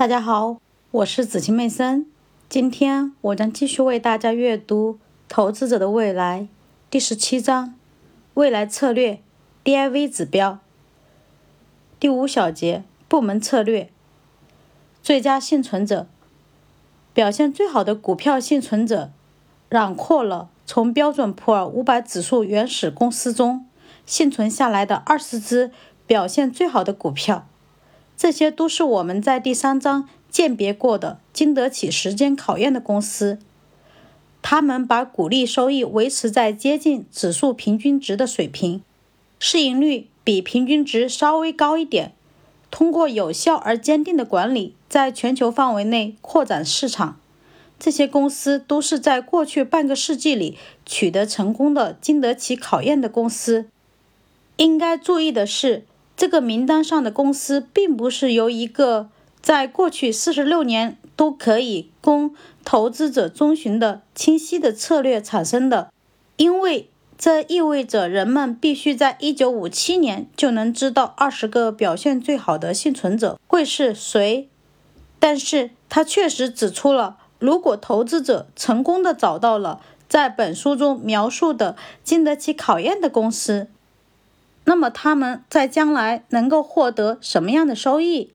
大家好，我是子晴妹森。今天我将继续为大家阅读《投资者的未来》第十七章：未来策略 DIV 指标。第五小节：部门策略。最佳幸存者，表现最好的股票幸存者，囊括了从标准普尔五百指数原始公司中幸存下来的二十只表现最好的股票。这些都是我们在第三章鉴别过的、经得起时间考验的公司。他们把股利收益维持在接近指数平均值的水平，市盈率比平均值稍微高一点。通过有效而坚定的管理，在全球范围内扩展市场。这些公司都是在过去半个世纪里取得成功的、经得起考验的公司。应该注意的是。这个名单上的公司并不是由一个在过去四十六年都可以供投资者遵循的清晰的策略产生的，因为这意味着人们必须在一九五七年就能知道二十个表现最好的幸存者会是谁。但是他确实指出了，如果投资者成功的找到了在本书中描述的经得起考验的公司。那么他们在将来能够获得什么样的收益？